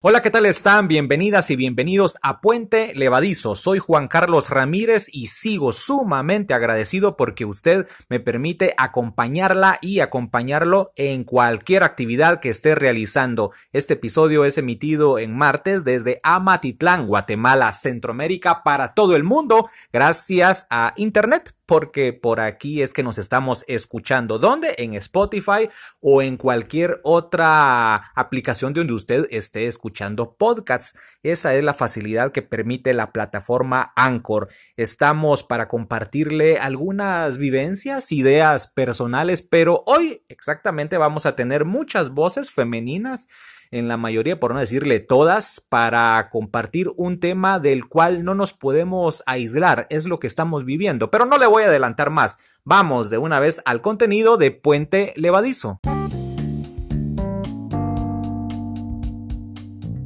Hola, ¿qué tal están? Bienvenidas y bienvenidos a Puente Levadizo. Soy Juan Carlos Ramírez y sigo sumamente agradecido porque usted me permite acompañarla y acompañarlo en cualquier actividad que esté realizando. Este episodio es emitido en martes desde Amatitlán, Guatemala, Centroamérica, para todo el mundo, gracias a Internet porque por aquí es que nos estamos escuchando. ¿Dónde? En Spotify o en cualquier otra aplicación donde usted esté escuchando podcasts. Esa es la facilidad que permite la plataforma Anchor. Estamos para compartirle algunas vivencias, ideas personales, pero hoy exactamente vamos a tener muchas voces femeninas en la mayoría, por no decirle todas, para compartir un tema del cual no nos podemos aislar, es lo que estamos viviendo, pero no le voy a adelantar más, vamos de una vez al contenido de Puente Levadizo.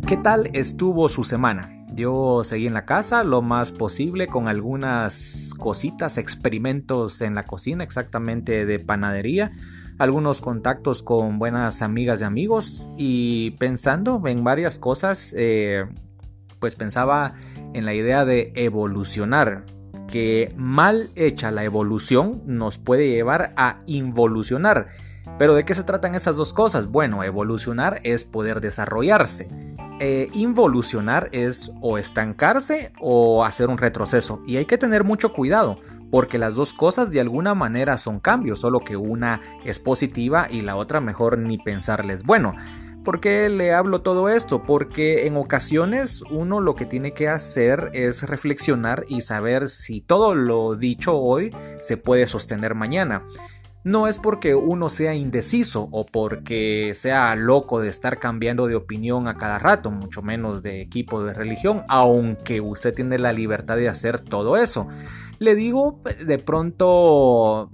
¿Qué tal estuvo su semana? Yo seguí en la casa lo más posible con algunas cositas, experimentos en la cocina, exactamente de panadería algunos contactos con buenas amigas y amigos y pensando en varias cosas, eh, pues pensaba en la idea de evolucionar, que mal hecha la evolución nos puede llevar a involucionar. Pero ¿de qué se tratan esas dos cosas? Bueno, evolucionar es poder desarrollarse. Eh, involucionar es o estancarse o hacer un retroceso. Y hay que tener mucho cuidado, porque las dos cosas de alguna manera son cambios, solo que una es positiva y la otra mejor ni pensarles. Bueno, ¿por qué le hablo todo esto? Porque en ocasiones uno lo que tiene que hacer es reflexionar y saber si todo lo dicho hoy se puede sostener mañana. No es porque uno sea indeciso o porque sea loco de estar cambiando de opinión a cada rato, mucho menos de equipo de religión, aunque usted tiene la libertad de hacer todo eso. Le digo de pronto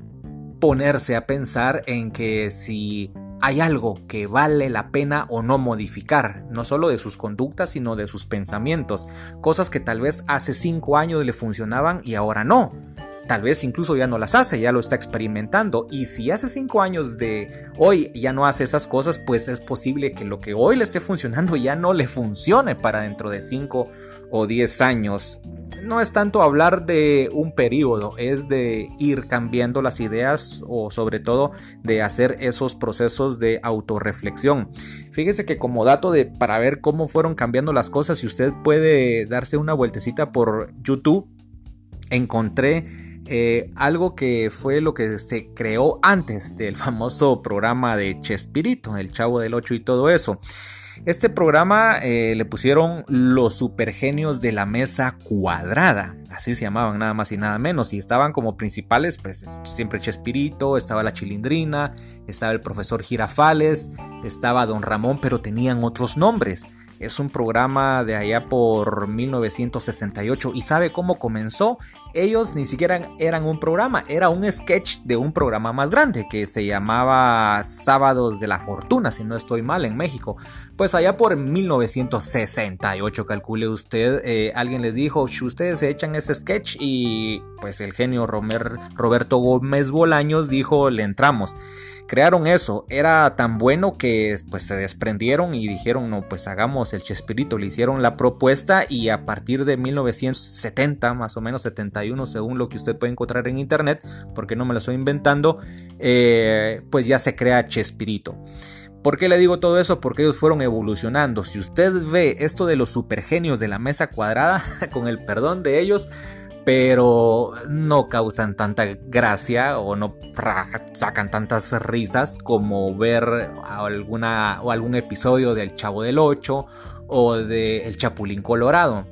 ponerse a pensar en que si hay algo que vale la pena o no modificar, no solo de sus conductas, sino de sus pensamientos, cosas que tal vez hace cinco años le funcionaban y ahora no. Tal vez incluso ya no las hace, ya lo está experimentando. Y si hace cinco años de hoy ya no hace esas cosas, pues es posible que lo que hoy le esté funcionando ya no le funcione para dentro de cinco o diez años no es tanto hablar de un periodo, es de ir cambiando las ideas o sobre todo de hacer esos procesos de autorreflexión. Fíjese que como dato de para ver cómo fueron cambiando las cosas, si usted puede darse una vueltecita por YouTube, encontré eh, algo que fue lo que se creó antes del famoso programa de Chespirito, el Chavo del 8 y todo eso. Este programa eh, le pusieron los supergenios de la mesa cuadrada, así se llamaban nada más y nada menos, y estaban como principales, pues siempre Chespirito, estaba la Chilindrina, estaba el profesor Girafales, estaba Don Ramón, pero tenían otros nombres. Es un programa de allá por 1968 y sabe cómo comenzó ellos ni siquiera eran un programa, era un sketch de un programa más grande que se llamaba Sábados de la Fortuna, si no estoy mal, en México. Pues allá por 1968, calcule usted, eh, alguien les dijo, ustedes se echan ese sketch y pues el genio Roberto Gómez Bolaños dijo, le entramos crearon eso. Era tan bueno que pues se desprendieron y dijeron, no, pues hagamos el Chespirito. Le hicieron la propuesta y a partir de 1970, más o menos 71, según lo que usted puede encontrar en internet, porque no me lo estoy inventando, eh, pues ya se crea Chespirito. ¿Por qué le digo todo eso? Porque ellos fueron evolucionando. Si usted ve esto de los supergenios de la mesa cuadrada, con el perdón de ellos, pero no causan tanta gracia o no sacan tantas risas como ver alguna o algún episodio del Chavo del 8 o de El Chapulín Colorado.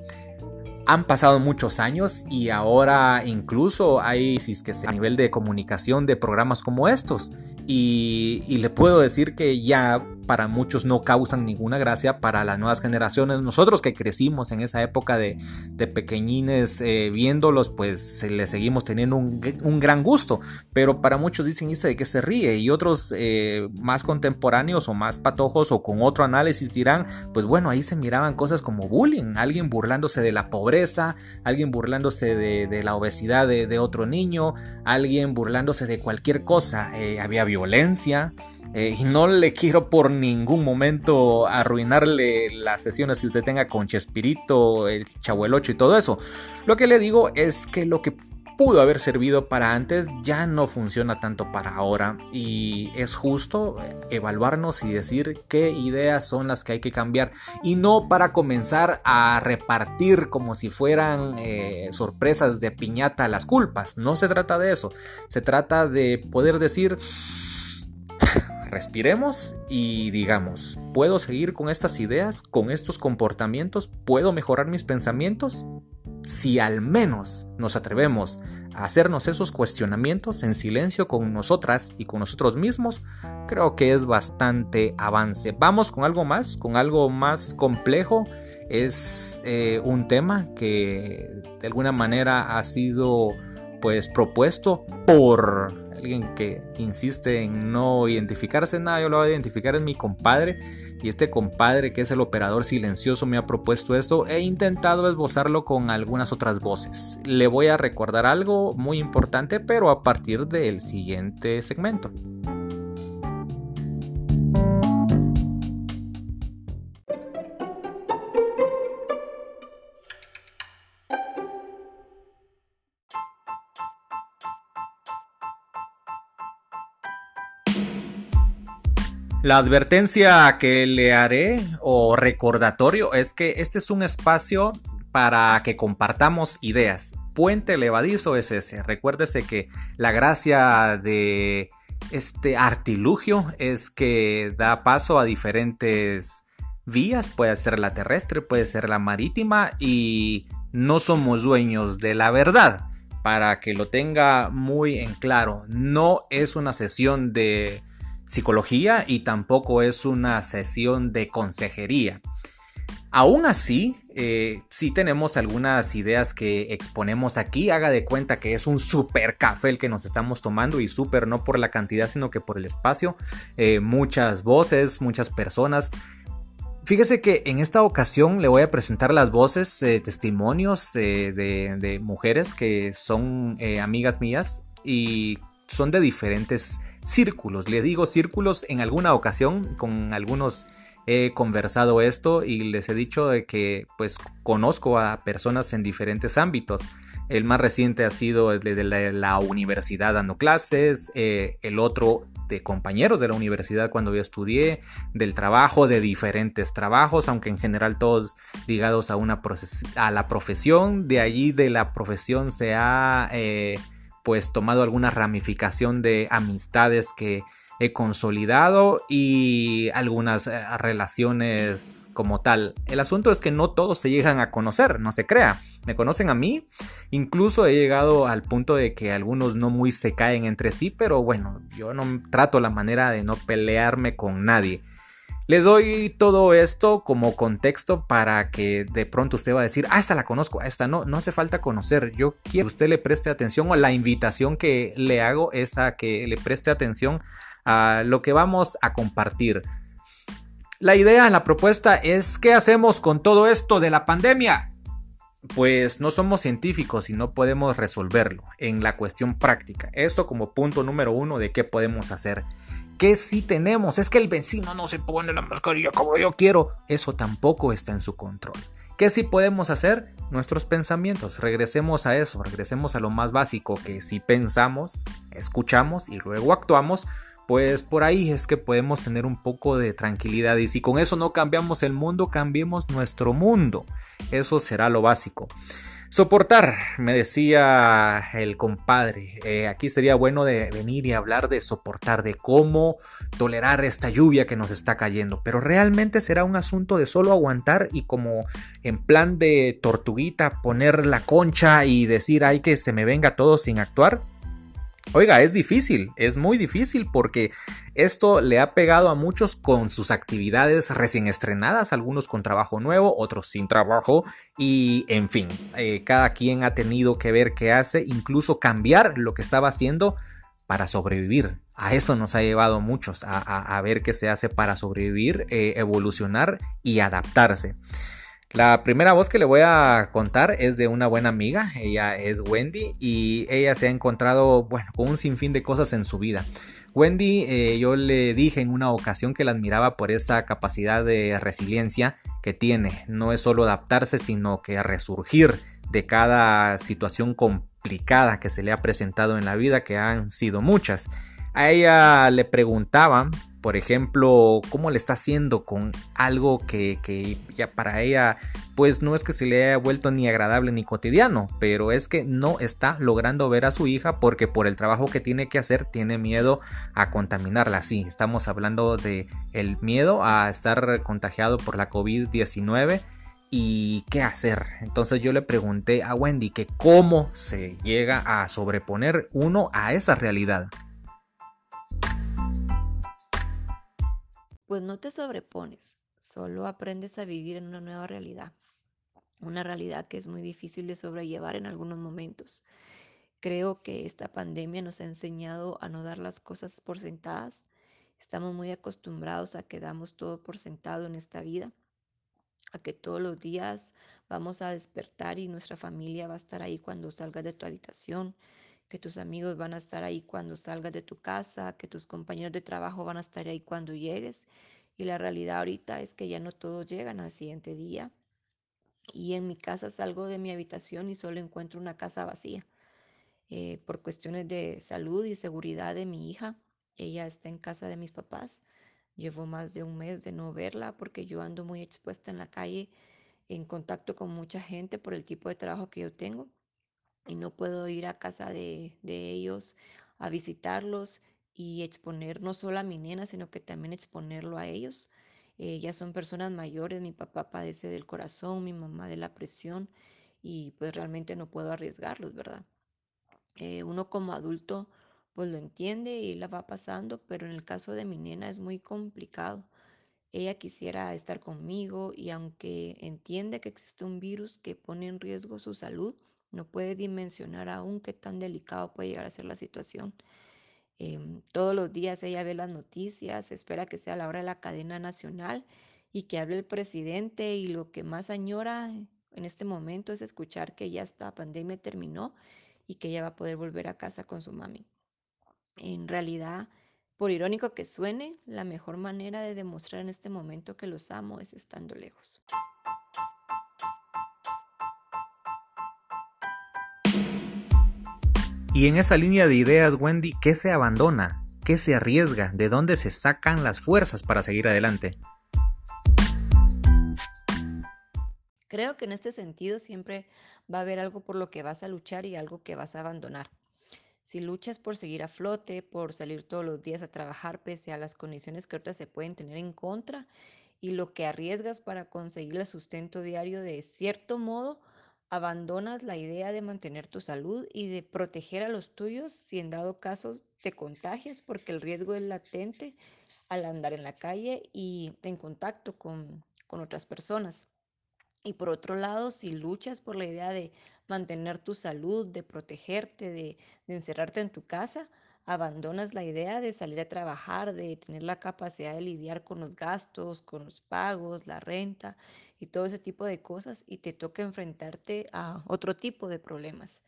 Han pasado muchos años y ahora incluso hay si es que a nivel de comunicación de programas como estos. Y le puedo decir que ya para muchos no causan ninguna gracia, para las nuevas generaciones, nosotros que crecimos en esa época de, pequeñines eh, viéndolos, pues le seguimos teniendo un, gran gusto, pero para muchos dicen, ¿y de qué se ríe? Y otros eh, más contemporáneos o más patojos o con otro análisis dirán, pues bueno, ahí se miraban cosas como bullying, alguien burlándose de la pobreza, alguien burlándose de, la obesidad de, otro niño, alguien burlándose de cualquier cosa, eh, había violencia, Eh, y no le quiero por ningún momento arruinarle las sesiones que usted tenga con Chespirito, el Chabuelocho y todo eso. Lo que le digo es que lo que pudo haber servido para antes ya no funciona tanto para ahora y es justo evaluarnos y decir qué ideas son las que hay que cambiar y no para comenzar a repartir como si fueran eh, sorpresas de piñata las culpas. No se trata de eso, se trata de poder decir respiremos y digamos, ¿puedo seguir con estas ideas, con estos comportamientos? ¿Puedo mejorar mis pensamientos? Si al menos nos atrevemos a hacernos esos cuestionamientos en silencio con nosotras y con nosotros mismos, creo que es bastante avance. Vamos con algo más, con algo más complejo. Es eh, un tema que de alguna manera ha sido pues propuesto por alguien que insiste en no identificarse nada, yo lo voy a identificar es mi compadre y este compadre que es el operador silencioso me ha propuesto esto e intentado esbozarlo con algunas otras voces. Le voy a recordar algo muy importante pero a partir del siguiente segmento. La advertencia que le haré o recordatorio es que este es un espacio para que compartamos ideas. Puente levadizo es ese. Recuérdese que la gracia de este artilugio es que da paso a diferentes vías. Puede ser la terrestre, puede ser la marítima y no somos dueños de la verdad. Para que lo tenga muy en claro, no es una sesión de psicología y tampoco es una sesión de consejería. Aún así, eh, si tenemos algunas ideas que exponemos aquí. Haga de cuenta que es un super café el que nos estamos tomando y super no por la cantidad, sino que por el espacio. Eh, muchas voces, muchas personas. Fíjese que en esta ocasión le voy a presentar las voces, eh, testimonios de, de, mujeres que son amigas mías y son de diferentes círculos. Le digo círculos en alguna ocasión con algunos he conversado esto y les he dicho de que pues conozco a personas en diferentes ámbitos. El más reciente ha sido el de la, universidad dando clases, eh, el otro de compañeros de la universidad cuando yo estudié, del trabajo, de diferentes trabajos, aunque en general todos ligados a, una a la profesión. De allí de la profesión se ha... Eh, pues tomado alguna ramificación de amistades que he consolidado y algunas eh, relaciones como tal. El asunto es que no todos se llegan a conocer, no se crea. Me conocen a mí, incluso he llegado al punto de que algunos no muy se caen entre sí, pero bueno, yo no trato la manera de no pelearme con nadie. Le doy todo esto como contexto para que de pronto usted va a decir, ah, esta la conozco, a esta no, no hace falta conocer. Yo quiero que usted le preste atención o la invitación que le hago es a que le preste atención a lo que vamos a compartir. La idea, la propuesta es, ¿qué hacemos con todo esto de la pandemia? Pues no somos científicos y no podemos resolverlo en la cuestión práctica. Esto como punto número uno de qué podemos hacer. ¿Qué sí tenemos? Es que el vecino no se pone la mascarilla como yo quiero. Eso tampoco está en su control. ¿Qué sí podemos hacer? Nuestros pensamientos. Regresemos a eso, regresemos a lo más básico, que si pensamos, escuchamos y luego actuamos, pues por ahí es que podemos tener un poco de tranquilidad. Y si con eso no cambiamos el mundo, cambiemos nuestro mundo. Eso será lo básico. Soportar, me decía el compadre. Eh, aquí sería bueno de venir y hablar de soportar, de cómo tolerar esta lluvia que nos está cayendo. Pero realmente será un asunto de solo aguantar y como en plan de tortuguita poner la concha y decir ay que se me venga todo sin actuar. Oiga, es difícil, es muy difícil porque esto le ha pegado a muchos con sus actividades recién estrenadas, algunos con trabajo nuevo, otros sin trabajo y en fin, eh, cada quien ha tenido que ver qué hace, incluso cambiar lo que estaba haciendo para sobrevivir. A eso nos ha llevado muchos, a, ver qué se hace para sobrevivir, eh, evolucionar y adaptarse. La primera voz que le voy a contar es de una buena amiga, ella es Wendy y ella se ha encontrado, bueno, con un sinfín de cosas en su vida. Wendy, eh, yo le dije en una ocasión que la admiraba por esa capacidad de resiliencia que tiene. No es solo adaptarse, sino que resurgir de cada situación complicada que se le ha presentado en la vida, que han sido muchas. A ella le preguntaba por ejemplo, cómo le está haciendo con algo que, ya para ella, pues no es que se le haya vuelto ni agradable ni cotidiano, pero es que no está logrando ver a su hija porque por el trabajo que tiene que hacer tiene miedo a contaminarla. Sí, estamos hablando de el miedo a estar contagiado por la COVID-19 y qué hacer. Entonces yo le pregunté a Wendy que cómo se llega a sobreponer uno a esa realidad. Pues no te sobrepones, solo aprendes a vivir en una nueva realidad, una realidad que es muy difícil de sobrellevar en algunos momentos. Creo que esta pandemia nos ha enseñado a no dar las cosas por sentadas. Estamos muy acostumbrados a que damos todo por sentado en esta vida, a que todos los días vamos a despertar y nuestra familia va a estar ahí cuando salgas de tu habitación, que tus amigos van a estar ahí cuando salgas de tu casa, que tus compañeros de trabajo van a estar ahí cuando llegues. Y la realidad ahorita es que ya no todos llegan al siguiente día. Y en mi casa salgo de mi habitación y solo encuentro una casa vacía. Eh, por cuestiones de salud y seguridad de mi hija, ella está en casa de mis papás. Llevo más de un mes de no verla porque yo ando muy expuesta en la calle, en contacto con mucha gente por el tipo de trabajo que yo tengo y no puedo ir a casa de, ellos a visitarlos y exponer no solo a mi nena, sino que también exponerlo a ellos. Eh, ya son personas mayores, mi papá padece del corazón, mi mamá de la presión y pues realmente no puedo arriesgarlos, ¿verdad? Eh, uno como adulto pues lo entiende y la va pasando, pero en el caso de mi nena es muy complicado. Ella quisiera estar conmigo y aunque entiende que existe un virus que pone en riesgo su salud, no puede dimensionar aún qué tan delicado puede llegar a ser la situación. Em, todos los días ella ve las noticias, espera que sea la hora de la cadena nacional y que hable el presidente y lo que más añora en este momento es escuchar que ya esta pandemia terminó y que ella va a poder volver a casa con su mami. En realidad, por irónico que suene, la mejor manera de demostrar en este momento que los amo es estando lejos. Y en esa línea de ideas, Wendy, ¿qué se abandona? ¿Qué se arriesga? ¿De dónde se sacan las fuerzas para seguir adelante? Creo que en este sentido siempre va a haber algo por lo que vas a luchar y algo que vas a abandonar. Si luchas por seguir a flote, por salir todos los días a trabajar pese a las condiciones que ahorita se pueden tener en contra y lo que arriesgas para conseguir el sustento diario de cierto modo, abandonas la idea de mantener tu salud y de proteger a los tuyos si en dado caso te contagias, porque el riesgo es latente al andar en la calle y en contacto con, otras personas. Y por otro lado, si luchas por la idea de mantener tu salud, de protegerte, de, de encerrarte en tu casa, abandonas la idea de salir a trabajar, de tener la capacidad de lidiar con los gastos, con los pagos, la renta y todo ese tipo de cosas y te toca enfrentarte a otro tipo de problemas.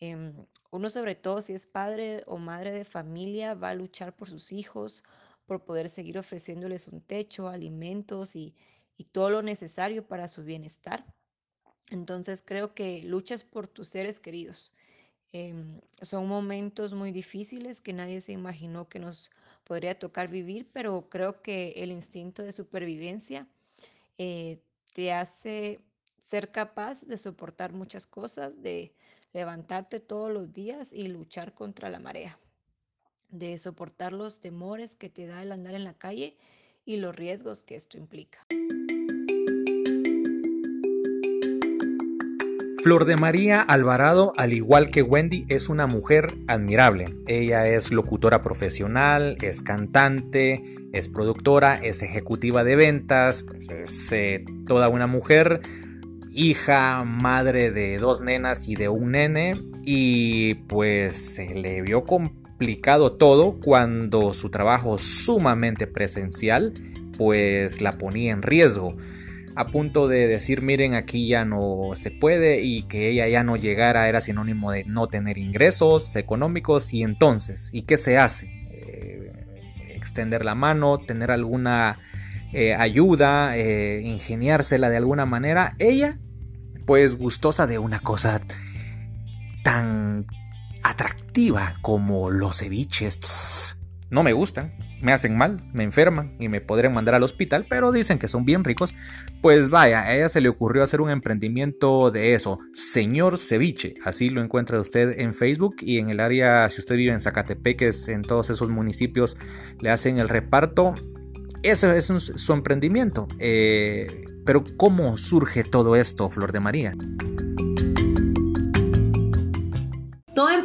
Em, uno sobre todo si es padre o madre de familia va a luchar por sus hijos, por poder seguir ofreciéndoles un techo, alimentos y, y todo lo necesario para su bienestar. Entonces creo que luchas por tus seres queridos Em, son momentos muy difíciles que nadie se imaginó que nos podría tocar vivir, pero creo que el instinto de supervivencia eh, te hace ser capaz de soportar muchas cosas, de levantarte todos los días y luchar contra la marea, de soportar los temores que te da el andar en la calle y los riesgos que esto implica. Flor de María Alvarado, al igual que Wendy, es una mujer admirable. Ella es locutora profesional, es cantante, es productora, es ejecutiva de ventas, pues es eh, toda una mujer, hija, madre de dos nenas y de un nene, y pues se le vio complicado todo cuando su trabajo sumamente presencial pues la ponía en riesgo a punto de decir, miren, aquí ya no se puede y que ella ya no llegara era sinónimo de no tener ingresos económicos y entonces, ¿y qué se hace? Eh, extender la mano, tener alguna eh, ayuda, eh, ingeniársela de alguna manera. Ella, pues gustosa de una cosa tan atractiva como los ceviches. No me gustan, me hacen mal, me enferman y me podrían mandar al hospital, pero dicen que son bien ricos. Pues vaya, a ella se le ocurrió hacer un emprendimiento de eso, Señor Ceviche. Así lo encuentra usted en Facebook y en el área, si usted vive en Zacatepeques, en todos esos municipios, le hacen el reparto. Ese es su emprendimiento. Eh, pero ¿cómo surge todo esto, Flor de María?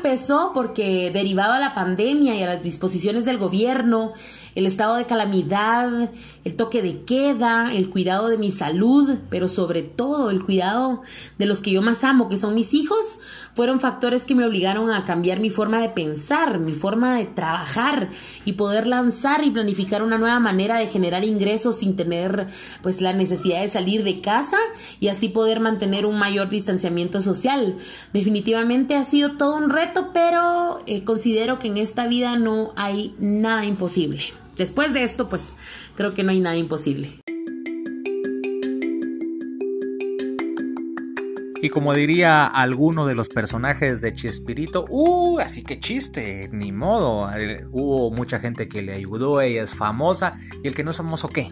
Empezó porque derivado a la pandemia y a las disposiciones del gobierno, el estado de calamidad, el toque de queda, el cuidado de mi salud, pero sobre todo el cuidado de los que yo más amo, que son mis hijos, fueron factores que me obligaron a cambiar mi forma de pensar, mi forma de trabajar y poder lanzar y planificar una nueva manera de generar ingresos sin tener pues la necesidad de salir de casa y así poder mantener un mayor distanciamiento social. Definitivamente ha sido todo un reto, pero eh, considero que en esta vida no hay nada imposible. Después de esto, pues creo que no hay nada imposible. Y como diría alguno de los personajes de Chespirito, ¡uh! Así que chiste, ni modo. Eh, hubo mucha gente que le ayudó, ella es famosa. ¿Y el que no es famoso qué?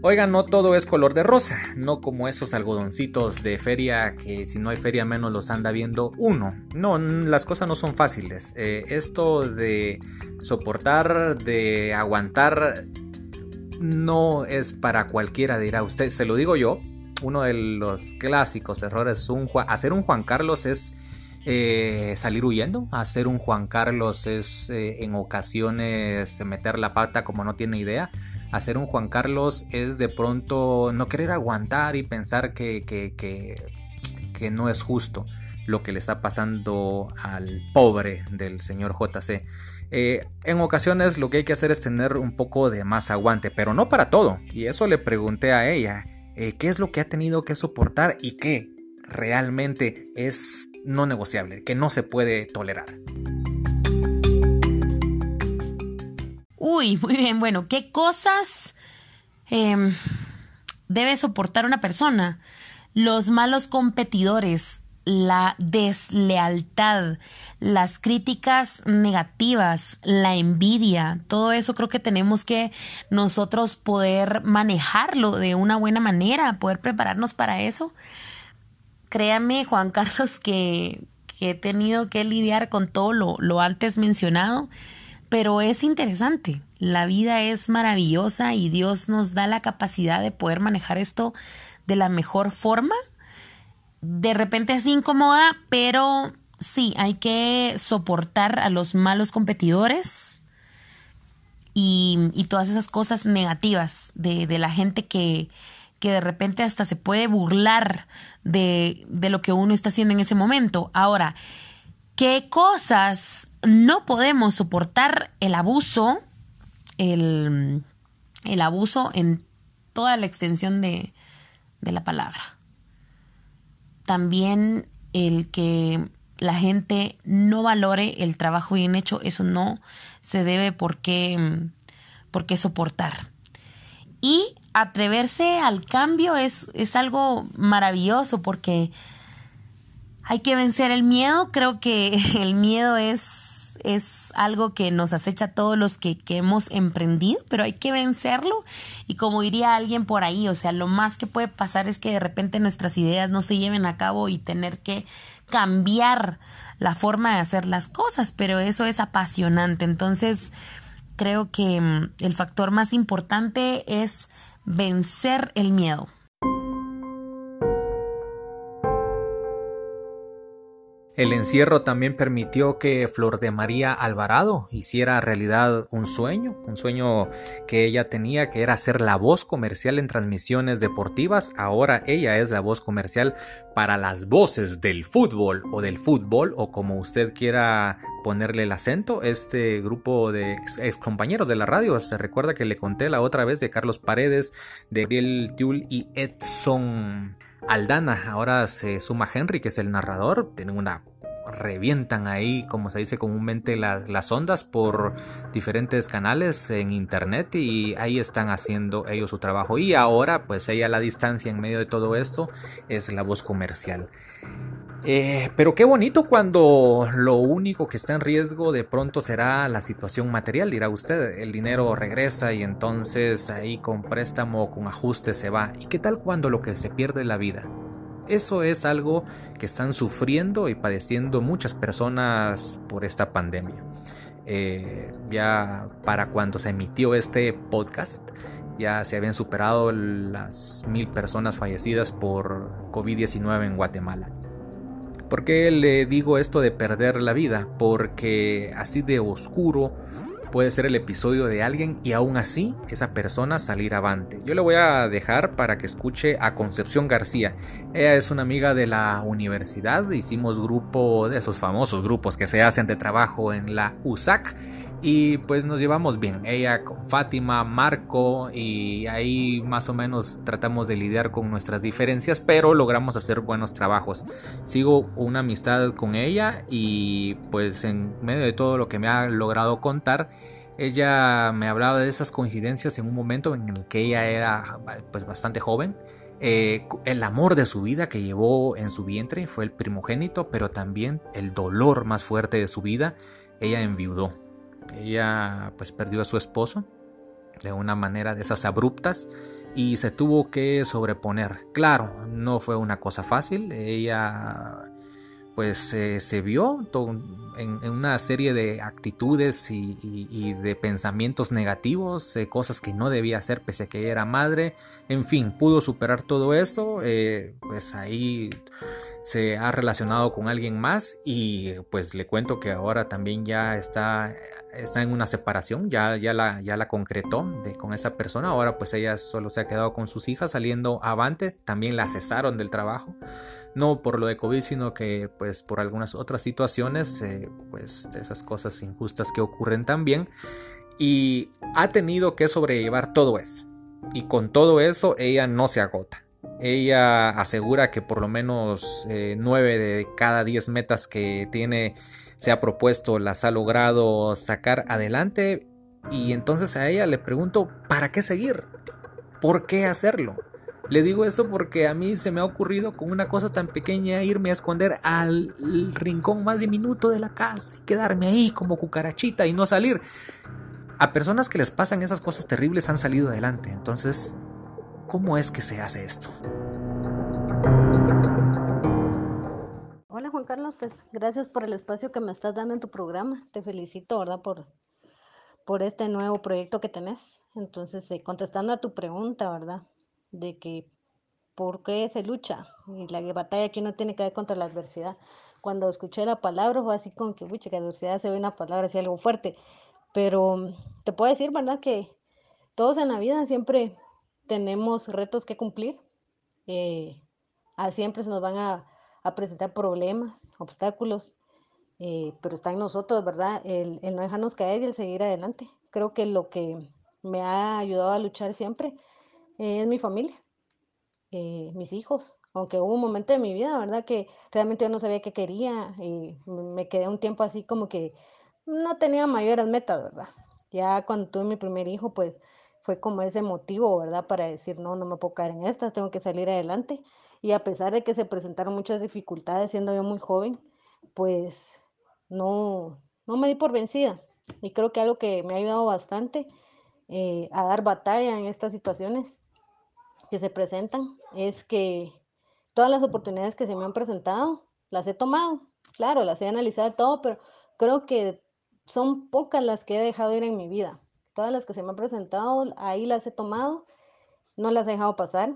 Oigan, no todo es color de rosa, no como esos algodoncitos de feria que si no hay feria menos los anda viendo uno. No, las cosas no son fáciles. Eh, esto de soportar, de aguantar, no es para cualquiera, dirá usted. Se lo digo yo, uno de los clásicos errores, un, hacer un Juan Carlos es... Eh, salir huyendo, hacer un Juan Carlos es eh, en ocasiones meter la pata como no tiene idea, hacer un Juan Carlos es de pronto no querer aguantar y pensar que, que, no es justo lo que le está pasando al pobre del señor JC. Eh, en ocasiones lo que hay que hacer es tener un poco de más aguante, pero no para todo. Y eso le pregunté a ella, eh, ¿qué es lo que ha tenido que soportar y qué realmente es no negociable, que no se puede tolerar? Uy, muy bien, bueno, ¿qué cosas em, debe soportar una persona? Los malos competidores, la deslealtad, las críticas negativas, la envidia, todo eso creo que tenemos que nosotros poder manejarlo de una buena manera, poder prepararnos para eso. Créame, Juan Carlos, que, he tenido que lidiar con todo lo, lo antes mencionado pero es interesante. La vida es maravillosa y Dios nos da la capacidad de poder manejar esto de la mejor forma. De repente es incómoda, pero sí, hay que soportar a los malos competidores y, todas esas cosas negativas de, la gente que, que de repente hasta se puede burlar de, de lo que uno está haciendo en ese momento. Ahora, ¿qué cosas no podemos soportar el abuso, el, abuso en toda la extensión de, de la palabra. También el que la gente no valore el trabajo bien hecho, eso no se debe por qué, por qué soportar. Y atreverse al cambio es, es algo maravilloso porque hay que vencer el miedo. Creo que el miedo es, es algo que nos acecha a todos los que, que, hemos emprendido, pero hay que vencerlo. Y como diría alguien por ahí, o sea, lo más que puede pasar es que de repente nuestras ideas no se lleven a cabo y tener que cambiar la forma de hacer las cosas, pero eso es apasionante. Entonces, creo que mm, el factor más importante es vencer el miedo. El encierro también permitió que Flor de María Alvarado hiciera realidad un sueño, un sueño que ella tenía, que era ser la voz comercial en transmisiones deportivas. Ahora ella es la voz comercial para las voces del fútbol o del fútbol o como usted quiera ponerle el acento. Este grupo de ex, compañeros de la radio, se recuerda que le conté la otra vez de Carlos Paredes, de Gabriel Tiul y Edson. Aldana, ahora se suma Henry, que es el narrador, tienen una revientan ahí, como se dice comúnmente, las, las ondas por diferentes canales en internet y ahí están haciendo ellos su trabajo. Y ahora, pues ella a la distancia en medio de todo esto es la voz comercial. Eh, pero qué bonito cuando lo único que está en riesgo de pronto será la situación material, dirá usted. El dinero regresa y entonces ahí con préstamo con ajuste se va. ¿Y qué tal cuando lo que se pierde es la vida? Eso es algo que están sufriendo y padeciendo muchas personas por esta pandemia. Eh, ya para cuando se emitió este podcast, ya se habían superado las mil personas fallecidas por COVID-19 en Guatemala. ¿Por qué le digo esto de perder la vida? Porque así de oscuro puede ser el episodio de alguien y aún así esa persona salir avante. Yo le voy a dejar para que escuche a Concepción García. Ella es una amiga de la universidad, hicimos grupo de esos famosos grupos que se hacen de trabajo en la USAC y pues nos llevamos bien, ella con Fátima, Marco y ahí más o menos tratamos de lidiar con nuestras diferencias, pero logramos hacer buenos trabajos. Sigo una amistad con ella y pues en medio de todo lo que me ha logrado contar, ella me hablaba de esas coincidencias en un momento en el que ella era pues bastante joven. Eh, el amor de su vida que llevó en su vientre fue el primogénito, pero también el dolor más fuerte de su vida, ella enviudó ella pues perdió a su esposo de una manera de esas abruptas y se tuvo que sobreponer. Claro, no fue una cosa fácil. Ella pues se vio en, una serie de actitudes y, de pensamientos negativos, cosas que no debía hacer pese a que ella era madre. En fin, pudo superar todo eso. Eh, pues ahí se ha relacionado con alguien más y pues le cuento que ahora también ya está, está en una separación, ya, ya, la, ya la concretó de, con esa persona, ahora pues ella solo se ha quedado con sus hijas saliendo avante, también la cesaron del trabajo, no por lo de COVID, sino que pues por algunas otras situaciones, eh, pues esas cosas injustas que ocurren también. Y ha tenido que sobrellevar todo eso. Y con todo eso ella no se agota ella asegura que por lo menos eh, nueve de cada 10 metas que tiene se ha propuesto las ha logrado sacar adelante y entonces a ella le pregunto, ¿para qué seguir? ¿Por qué hacerlo? Le digo esto porque a mí se me ha ocurrido con una cosa tan pequeña irme a esconder al rincón más diminuto de la casa y quedarme ahí como cucarachita y no salir. A personas que les pasan esas cosas terribles han salido adelante, entonces ¿Cómo es que se hace esto? Hola Juan Carlos, pues gracias por el espacio que me estás dando en tu programa. Te felicito, ¿verdad? Por, por este nuevo proyecto que tenés. Entonces, eh, contestando a tu pregunta, ¿verdad? De que por qué se lucha y la batalla que uno tiene que ver contra la adversidad. Cuando escuché la palabra fue así como que, pucha, que adversidad se ve una palabra así algo fuerte. Pero te puedo decir, ¿verdad? Que todos en la vida siempre tenemos retos que cumplir. Eh, siempre se nos van a, presentar problemas, obstáculos, eh, pero está en nosotros, ¿verdad? El, no dejarnos caer y el seguir adelante. Creo que lo que me ha ayudado a luchar siempre es mi familia, eh, mis hijos. Aunque hubo un momento de mi vida, ¿verdad? Que realmente yo no sabía qué quería y me quedé un tiempo así como que no tenía mayores metas, ¿verdad? Ya cuando tuve mi primer hijo, pues fue como ese motivo, ¿verdad? Para decir, no, no me puedo caer en estas, tengo que salir adelante. Y a pesar de que se presentaron muchas dificultades siendo yo muy joven, pues no, no me di por vencida. Y creo que algo que me ha ayudado bastante eh, a dar batalla en estas situaciones que se presentan es que todas las oportunidades que se me han presentado las he tomado. Claro, las he analizado todo, pero creo que son pocas las que he dejado ir en mi vida. Todas las que se me han presentado, ahí las he tomado, no las he dejado pasar,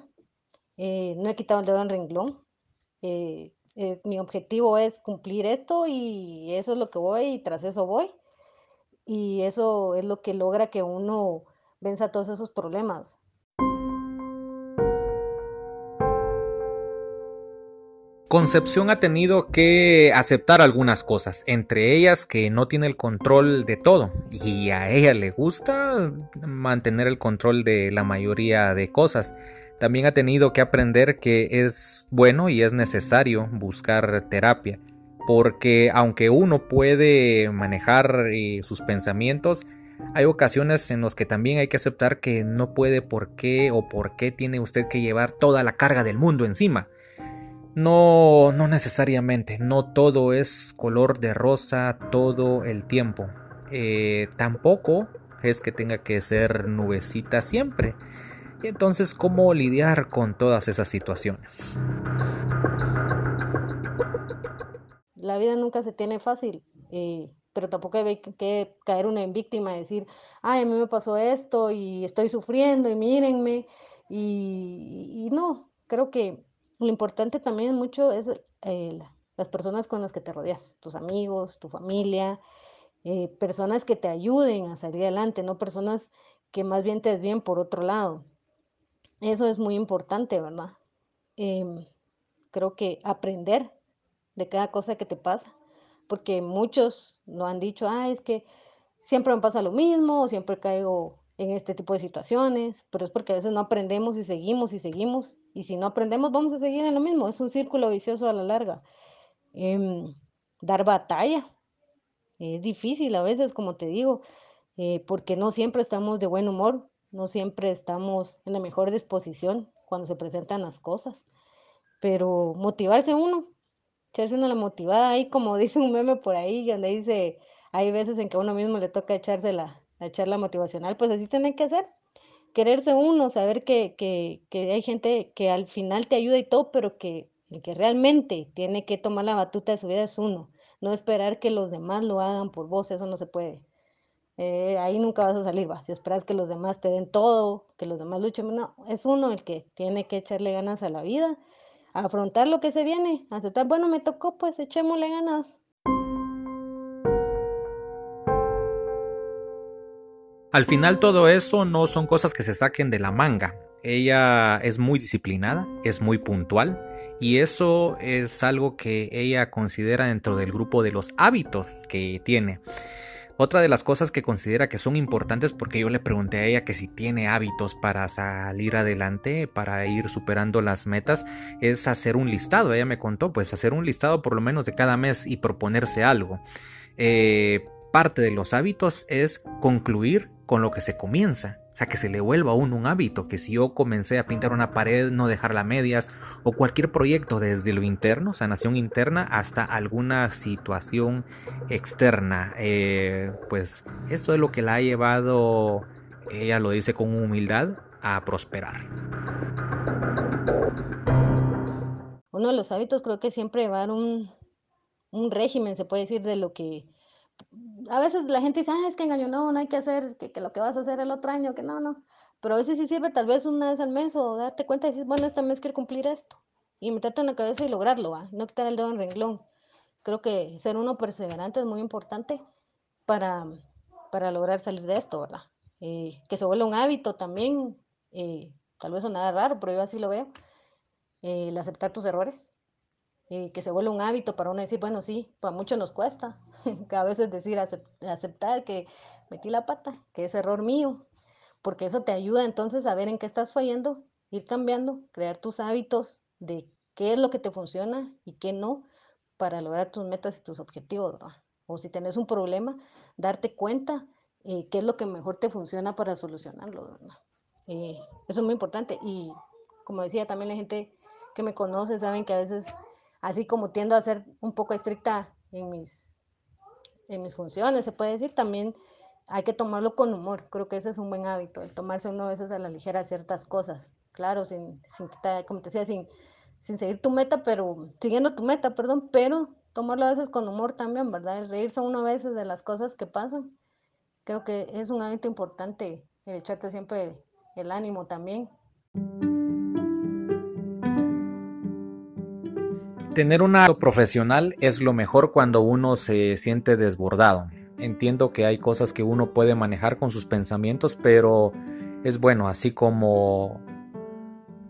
eh, no he quitado el dedo en renglón. Eh, eh, mi objetivo es cumplir esto y eso es lo que voy y tras eso voy. Y eso es lo que logra que uno venza todos esos problemas. Concepción ha tenido que aceptar algunas cosas, entre ellas que no tiene el control de todo y a ella le gusta mantener el control de la mayoría de cosas. También ha tenido que aprender que es bueno y es necesario buscar terapia. porque aunque uno puede manejar eh, sus pensamientos, hay ocasiones en las que también hay que aceptar que no puede por qué o por qué tiene usted que llevar toda la carga del mundo encima. No, no necesariamente, no todo es color de rosa todo el tiempo. Eh, tampoco es que tenga que ser nubecita siempre. Entonces, ¿cómo lidiar con todas esas situaciones? La vida nunca se tiene fácil, pero tampoco hay que caer una en víctima y decir, ay, a mí me pasó esto y estoy sufriendo y mírenme. Y, no, creo que lo importante también mucho es eh, las personas con las que te rodeas, tus amigos, tu familia, eh, personas que te ayuden a salir adelante, no personas que más bien te desvíen por otro lado. Eso es muy importante, ¿verdad? Em, creo que aprender de cada cosa que te pasa, porque muchos no han dicho, ah, es que siempre me pasa lo mismo, o siempre caigo en este tipo de situaciones, pero es porque a veces no aprendemos y seguimos y seguimos, y si no aprendemos vamos a seguir en lo mismo, es un círculo vicioso a la larga. Em, dar batalla, es difícil a veces, como te digo, eh, porque no siempre estamos de buen humor, no siempre estamos en la mejor disposición cuando se presentan las cosas, pero motivarse uno, echarse una la motivada ahí, como dice un meme por ahí, donde dice, hay veces en que a uno mismo le toca echarse la, la motivacional, pues así tiene que ser, quererse uno, saber que, que, que hay gente que al final te ayuda y todo, pero que el que realmente tiene que tomar la batuta de su vida es uno no esperar que los demás lo hagan por vos, eso no se puede. Eh, ahí nunca vas a salir, va. Si esperas que los demás te den todo, que los demás luchen, no, es uno el que tiene que echarle ganas a la vida, afrontar lo que se viene, aceptar, bueno, me tocó, pues echémosle ganas. Al final todo eso no son cosas que se saquen de la manga. Ella es muy disciplinada, es muy puntual, y eso es algo que ella considera dentro del grupo de los hábitos que tiene. Otra de las cosas que considera que son importantes porque yo le pregunté a ella que si tiene hábitos para salir adelante, para ir superando las metas, es hacer un listado. Ella me contó, pues hacer un listado por lo menos de cada mes y proponerse algo. Eh, parte de los hábitos es concluir con lo que se comienza. O sea, que se le vuelva a uno un hábito, que si yo comencé a pintar una pared, no dejarla a medias, o cualquier proyecto desde lo interno, sanación interna, hasta alguna situación externa. Eh, pues esto es lo que la ha llevado, ella lo dice con humildad, a prosperar. Uno de los hábitos creo que siempre llevar un, un régimen, se puede decir, de lo que a veces la gente dice, ah, es que en no, no hay que hacer, que, lo que vas a hacer el otro año, que no, no. Pero a veces sí sirve tal vez una vez al mes o darte cuenta y decir, bueno, este mes quiero cumplir esto. Y meterte en la cabeza y lograrlo, ¿va? no quitar el dedo en renglón. Creo que ser uno perseverante es muy importante para, para lograr salir de esto, ¿verdad? Eh, que se vuelva un hábito también, eh, tal vez nada raro, pero yo así lo veo, eh, el aceptar tus errores, que se vuelva un hábito para uno decir, bueno, sí, para mucho nos cuesta, que a veces decir, aceptar que metí la pata, que es error mío, porque eso te ayuda entonces a ver en qué estás fallando, ir cambiando, crear tus hábitos de qué es lo que te funciona y qué no para lograr tus metas y tus objetivos, O si tenés un problema, darte cuenta eh, qué es lo que mejor te funciona para solucionarlo, eh, eso es muy importante y como decía también la gente que me conoce saben que a veces, así como tiendo a ser un poco estricta en mis en mis funciones, se puede decir, también hay que tomarlo con humor. Creo que ese es un buen hábito, el tomarse uno a veces a la ligera ciertas cosas. Claro, sin, sin como te decía, sin, sin seguir tu meta, pero siguiendo tu meta, perdón, pero tomarlo a veces con humor también, ¿verdad? El reírse uno a veces de las cosas que pasan. Creo que es un hábito importante el echarte siempre el ánimo también. Tener un hábito profesional es lo mejor cuando uno se siente desbordado. Entiendo que hay cosas que uno puede manejar con sus pensamientos, pero es bueno, así como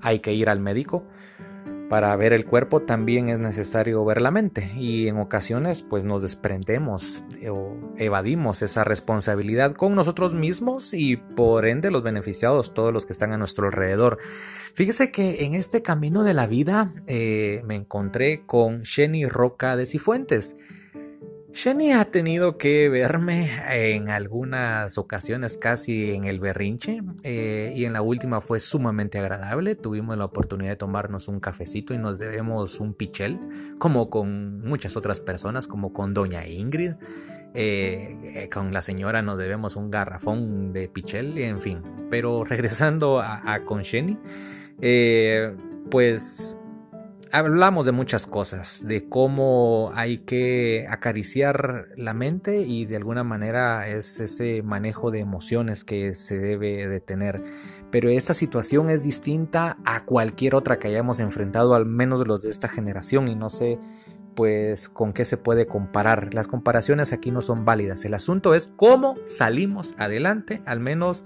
hay que ir al médico, Para ver el cuerpo también es necesario ver la mente y en ocasiones pues nos desprendemos o evadimos esa responsabilidad con nosotros mismos y por ende los beneficiados, todos los que están a nuestro alrededor. Fíjese que en este camino de la vida eh, me encontré con Jenny Roca de Cifuentes. Jenny ha tenido que verme en algunas ocasiones casi en el berrinche eh, y en la última fue sumamente agradable. Tuvimos la oportunidad de tomarnos un cafecito y nos debemos un pichel, como con muchas otras personas, como con doña Ingrid. Eh, eh, con la señora nos debemos un garrafón de pichel, en fin. Pero regresando a, a con Jenny, pues hablamos de muchas cosas, de cómo hay que acariciar la mente y de alguna manera es ese manejo de emociones que se debe de tener. Pero esta situación es distinta a cualquier otra que hayamos enfrentado, al menos los de esta generación, y no sé pues con qué se puede comparar. Las comparaciones aquí no son válidas. El asunto es cómo salimos adelante, al menos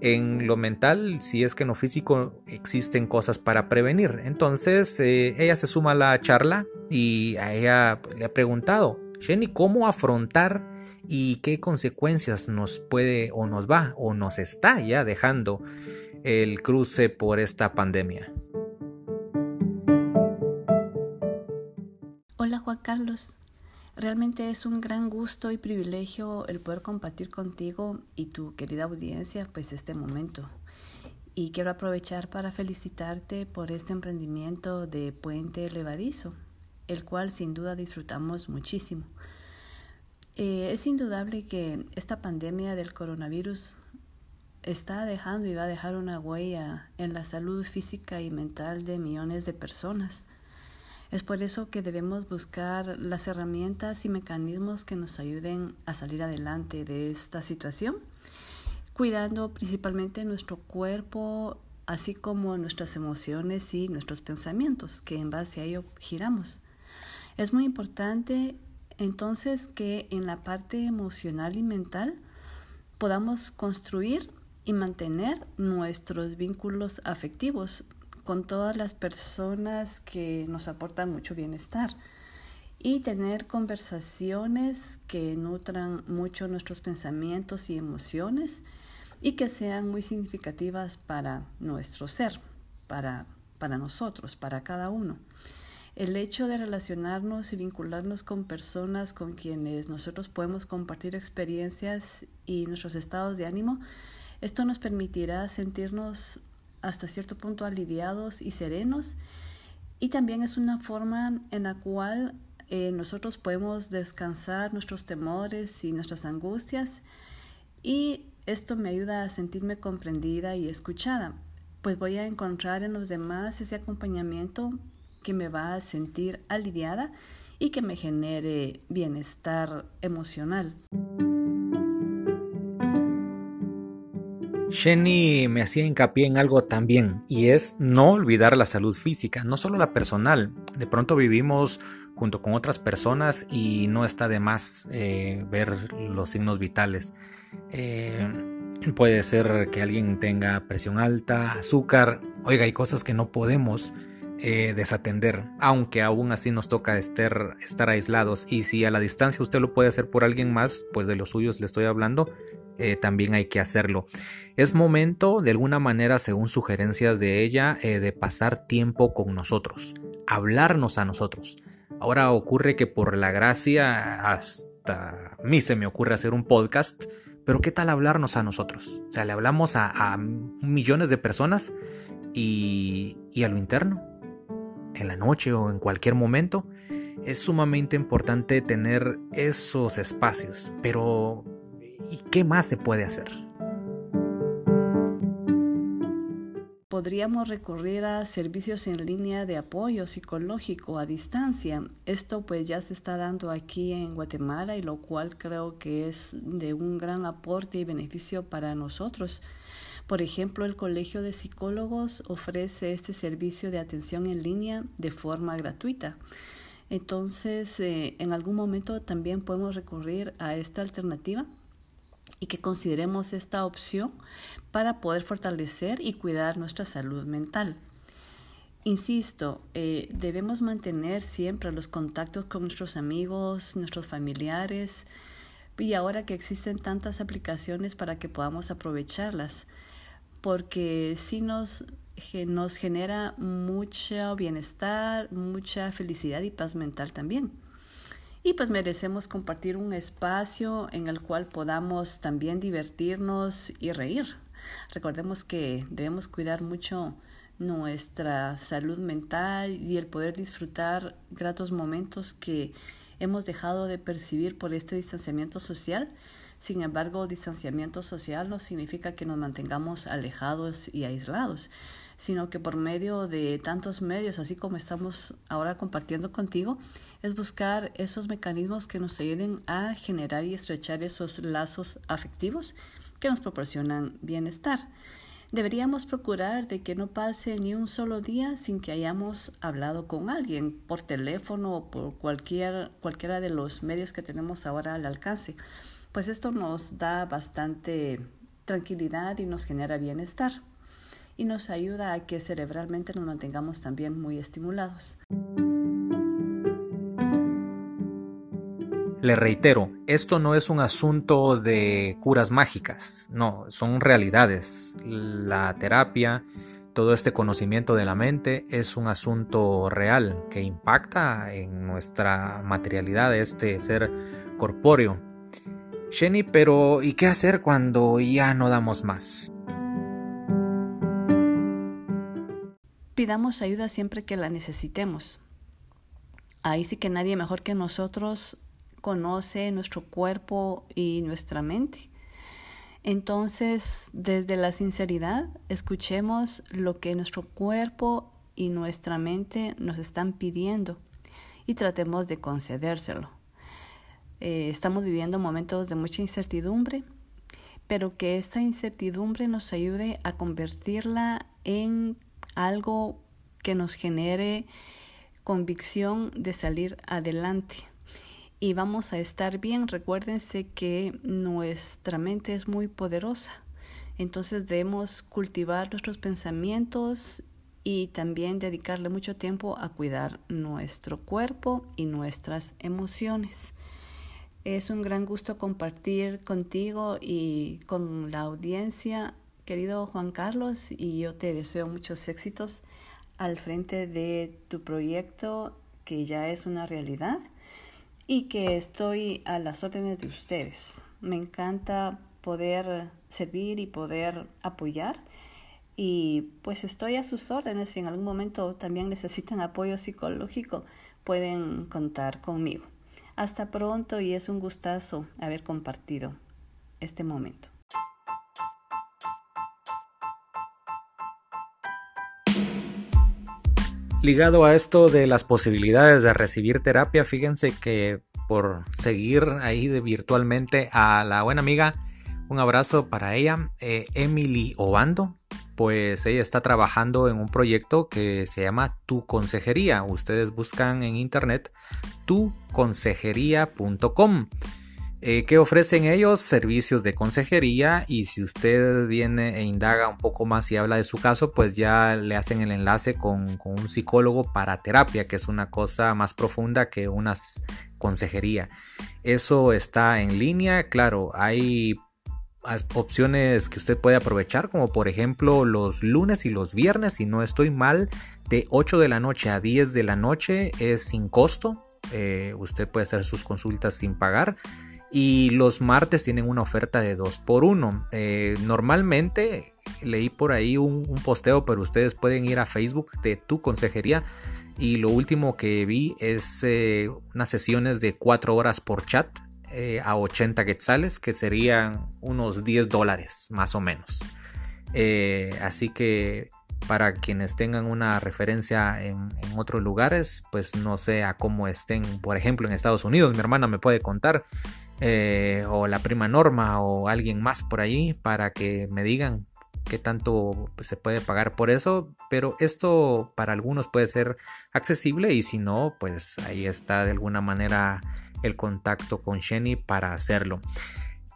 en lo mental, si es que en lo físico existen cosas para prevenir. Entonces eh, ella se suma a la charla y a ella le ha preguntado, Jenny, ¿cómo afrontar y qué consecuencias nos puede o nos va o nos está ya dejando el cruce por esta pandemia? Hola Juan Carlos, realmente es un gran gusto y privilegio el poder compartir contigo y tu querida audiencia pues este momento. Y quiero aprovechar para felicitarte por este emprendimiento de Puente Levadizo, el cual sin duda disfrutamos muchísimo. Eh, es indudable que esta pandemia del coronavirus está dejando y va a dejar una huella en la salud física y mental de millones de personas es por eso que debemos buscar las herramientas y mecanismos que nos ayuden a salir adelante de esta situación, cuidando principalmente nuestro cuerpo, así como nuestras emociones y nuestros pensamientos, que en base a ello giramos. Es muy importante entonces que en la parte emocional y mental podamos construir y mantener nuestros vínculos afectivos, con todas las personas que nos aportan mucho bienestar y tener conversaciones que nutran mucho nuestros pensamientos y emociones y que sean muy significativas para nuestro ser, para, para nosotros, para cada uno. El hecho de relacionarnos y vincularnos con personas con quienes nosotros podemos compartir experiencias y nuestros estados de ánimo, esto nos permitirá sentirnos hasta cierto punto aliviados y serenos. Y también es una forma en la cual eh, nosotros podemos descansar nuestros temores y nuestras angustias. Y esto me ayuda a sentirme comprendida y escuchada, pues voy a encontrar en los demás ese acompañamiento que me va a sentir aliviada y que me genere bienestar emocional. Jenny me hacía hincapié en algo también y es no olvidar la salud física, no solo la personal. De pronto vivimos junto con otras personas y no está de más eh, ver los signos vitales. Eh, puede ser que alguien tenga presión alta, azúcar, oiga, hay cosas que no podemos eh, desatender, aunque aún así nos toca estar, estar aislados. Y si a la distancia usted lo puede hacer por alguien más, pues de los suyos le estoy hablando, eh, también hay que hacerlo. Es momento, de alguna manera, según sugerencias de ella, eh, de pasar tiempo con nosotros, hablarnos a nosotros. Ahora ocurre que por la gracia, hasta a mí se me ocurre hacer un podcast, pero ¿qué tal hablarnos a nosotros? O sea, le hablamos a, millones de personas y, y a lo interno, en la noche o en cualquier momento. Es sumamente importante tener esos espacios, pero ¿Y qué más se puede hacer? Podríamos recurrir a servicios en línea de apoyo psicológico a distancia. Esto pues ya se está dando aquí en Guatemala y lo cual creo que es de un gran aporte y beneficio para nosotros. Por ejemplo, el Colegio de Psicólogos ofrece este servicio de atención en línea de forma gratuita. Entonces, eh, en algún momento también podemos recurrir a esta alternativa y que consideremos esta opción para poder fortalecer y cuidar nuestra salud mental. Insisto, eh, debemos mantener siempre los contactos con nuestros amigos, nuestros familiares, y ahora que existen tantas aplicaciones para que podamos aprovecharlas, porque sí nos, nos genera mucho bienestar, mucha felicidad y paz mental también. Y pues merecemos compartir un espacio en el cual podamos también divertirnos y reír. Recordemos que debemos cuidar mucho nuestra salud mental y el poder disfrutar gratos momentos que hemos dejado de percibir por este distanciamiento social. Sin embargo, distanciamiento social no significa que nos mantengamos alejados y aislados, sino que por medio de tantos medios, así como estamos ahora compartiendo contigo, es buscar esos mecanismos que nos ayuden a generar y estrechar esos lazos afectivos que nos proporcionan bienestar. Deberíamos procurar de que no pase ni un solo día sin que hayamos hablado con alguien por teléfono o por cualquier, cualquiera de los medios que tenemos ahora al alcance, pues esto nos da bastante tranquilidad y nos genera bienestar y nos ayuda a que cerebralmente nos mantengamos también muy estimulados. Le reitero, esto no es un asunto de curas mágicas, no, son realidades. La terapia, todo este conocimiento de la mente es un asunto real que impacta en nuestra materialidad este ser corpóreo. Jenny, pero ¿y qué hacer cuando ya no damos más? Pidamos ayuda siempre que la necesitemos. Ahí sí que nadie mejor que nosotros conoce nuestro cuerpo y nuestra mente. Entonces, desde la sinceridad, escuchemos lo que nuestro cuerpo y nuestra mente nos están pidiendo y tratemos de concedérselo. Eh, estamos viviendo momentos de mucha incertidumbre, pero que esta incertidumbre nos ayude a convertirla en algo que nos genere convicción de salir adelante y vamos a estar bien. Recuérdense que nuestra mente es muy poderosa. Entonces debemos cultivar nuestros pensamientos y también dedicarle mucho tiempo a cuidar nuestro cuerpo y nuestras emociones. Es un gran gusto compartir contigo y con la audiencia, querido Juan Carlos, y yo te deseo muchos éxitos al frente de tu proyecto que ya es una realidad y que estoy a las órdenes de ustedes. Me encanta poder servir y poder apoyar y pues estoy a sus órdenes. Si en algún momento también necesitan apoyo psicológico, pueden contar conmigo. Hasta pronto y es un gustazo haber compartido este momento. Ligado a esto de las posibilidades de recibir terapia, fíjense que por seguir ahí virtualmente a la buena amiga, un abrazo para ella, eh, Emily Obando, pues ella está trabajando en un proyecto que se llama Tu Consejería. Ustedes buscan en internet tuconsejería.com. Eh, ¿Qué ofrecen ellos? Servicios de consejería y si usted viene e indaga un poco más y habla de su caso, pues ya le hacen el enlace con, un psicólogo para terapia, que es una cosa más profunda que una consejería. Eso está en línea, claro, hay opciones que usted puede aprovechar, como por ejemplo los lunes y los viernes, si no estoy mal, de 8 de la noche a 10 de la noche es sin costo. Eh, usted puede hacer sus consultas sin pagar y los martes tienen una oferta de 2 por 1 eh, normalmente leí por ahí un, posteo pero ustedes pueden ir a facebook de tu consejería y lo último que vi es eh, unas sesiones de 4 horas por chat eh, a 80 quetzales que serían unos 10 dólares más o menos. Así que para quienes tengan una referencia en, en, otros lugares, pues no sé a cómo estén, por ejemplo, en Estados Unidos, mi hermana me puede contar, eh, o la prima Norma o alguien más por ahí para que me digan qué tanto pues, se puede pagar por eso, pero esto para algunos puede ser accesible y si no, pues ahí está de alguna manera el contacto con Jenny para hacerlo.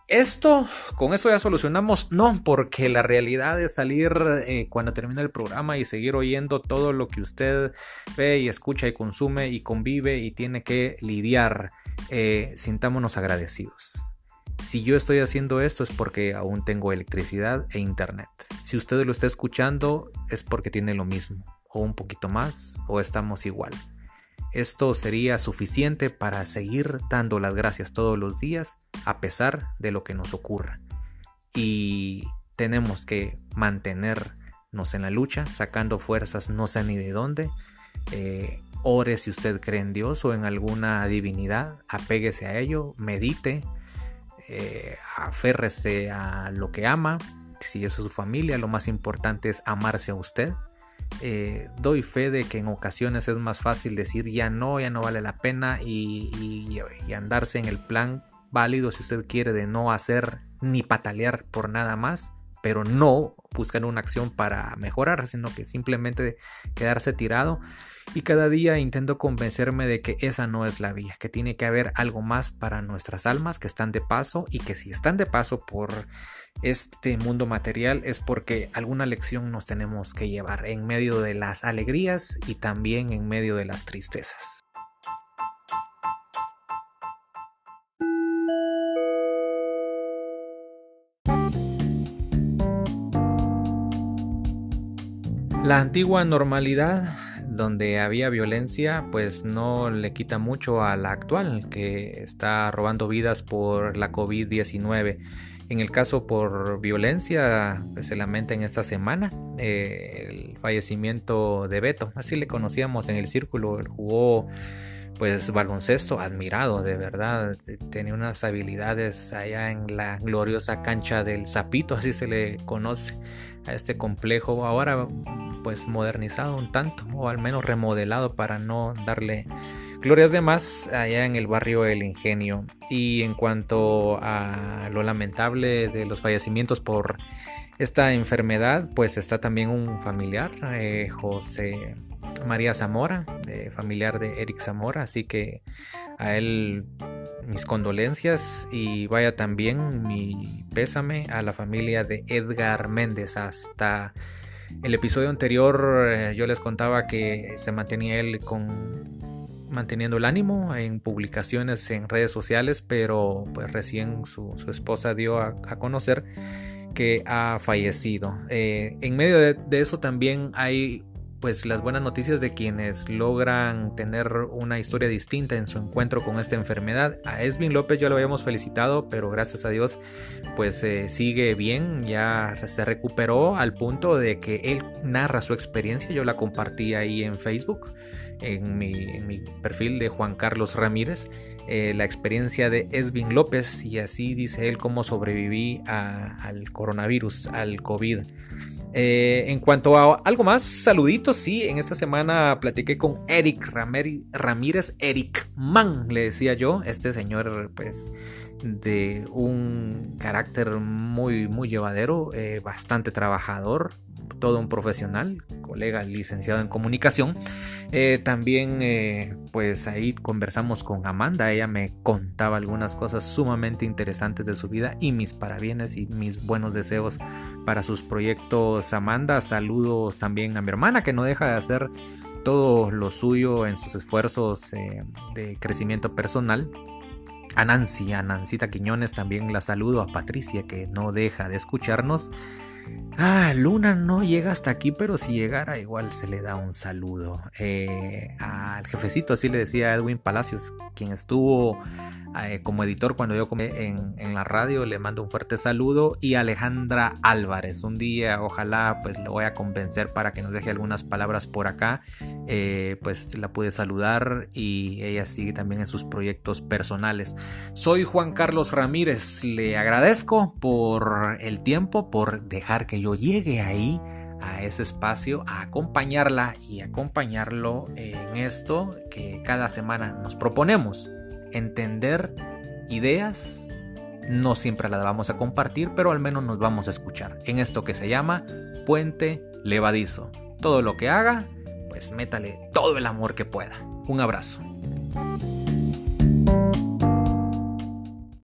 Esto, con eso ya solucionamos, no, porque la realidad es salir eh, cuando termina el programa y seguir oyendo todo lo que usted ve y escucha y consume y convive y tiene que lidiar. Eh, sintámonos agradecidos. Si yo estoy haciendo esto es porque aún tengo electricidad e internet. Si usted lo está escuchando es porque tiene lo mismo, o un poquito más, o estamos igual. Esto sería suficiente para seguir dando las gracias todos los días a pesar de lo que nos ocurra. Y tenemos que mantenernos en la lucha, sacando fuerzas no sé ni de dónde. Eh, ore si usted cree en Dios o en alguna divinidad, apéguese a ello, medite, eh, aférrese a lo que ama. Si eso es su familia, lo más importante es amarse a usted eh, doy fe de que en ocasiones es más fácil decir ya no, ya no vale la pena y, andarse en el plan válido si usted quiere de no hacer ni patalear por nada más, pero no buscar una acción para mejorar, sino que simplemente quedarse tirado. Y cada día intento convencerme de que esa no es la vía, que tiene que haber algo más para nuestras almas que están de paso y que si están de paso por este mundo material es porque alguna lección nos tenemos que llevar en medio de las alegrías y también en medio de las tristezas. La antigua normalidad donde había violencia pues no le quita mucho a la actual que está robando vidas por la COVID-19. En el caso por violencia, pues, se lamenta en esta semana eh, el fallecimiento de Beto. Así le conocíamos en el círculo. Él jugó pues baloncesto admirado, de verdad. Tenía unas habilidades allá en la gloriosa cancha del Zapito, así se le conoce a este complejo. Ahora pues modernizado un tanto, o al menos remodelado para no darle Glorias de más allá en el barrio El Ingenio. Y en cuanto a lo lamentable de los fallecimientos por esta enfermedad, pues está también un familiar, eh, José María Zamora, familiar de Eric Zamora, así que a él mis condolencias y vaya también mi pésame a la familia de Edgar Méndez hasta el episodio anterior eh, yo les contaba que se mantenía él con manteniendo el ánimo en publicaciones en redes sociales, pero pues recién su, esposa dio a, conocer que ha fallecido. Eh, en medio de, eso también hay pues las buenas noticias de quienes logran tener una historia distinta en su encuentro con esta enfermedad. A Esvin López ya lo habíamos felicitado, pero gracias a Dios pues eh, sigue bien, ya se recuperó al punto de que él narra su experiencia, yo la compartí ahí en Facebook en mi, perfil de Juan Carlos Ramírez eh, la experiencia de Esvin López y así dice él cómo sobreviví al coronavirus, al COVID. Eh, en cuanto a algo más, saluditos, sí, en esta semana platiqué con Eric Ramírez, Eric Man, le decía yo, este señor pues de un carácter muy, muy llevadero, eh, bastante trabajador, todo un profesional, colega licenciado en comunicación. Eh, también eh, pues ahí conversamos con Amanda, ella me contaba algunas cosas sumamente interesantes de su vida y mis parabienes y mis buenos deseos para sus proyectos. Amanda, saludos también a mi hermana que no deja de hacer todo lo suyo en sus esfuerzos eh, de crecimiento personal. A Nancy, a Nancita Quiñones también la saludo, a Patricia que no deja de escucharnos. Ah, Luna no llega hasta aquí, pero si llegara igual se le da un saludo. Eh, al jefecito, así le decía Edwin Palacios, quien estuvo eh, como editor cuando yo comí en, la radio, le mando un fuerte saludo. Y Alejandra Álvarez, un día ojalá pues le voy a convencer para que nos deje algunas palabras por acá. Eh, pues la pude saludar y ella sigue también en sus proyectos personales. Soy Juan Carlos Ramírez, le agradezco por el tiempo, por dejar que yo llegue ahí a ese espacio a acompañarla y acompañarlo en esto que cada semana nos proponemos. Entender ideas, no siempre las vamos a compartir, pero al menos nos vamos a escuchar en esto que se llama puente levadizo. Todo lo que haga, pues métale todo el amor que pueda. Un abrazo.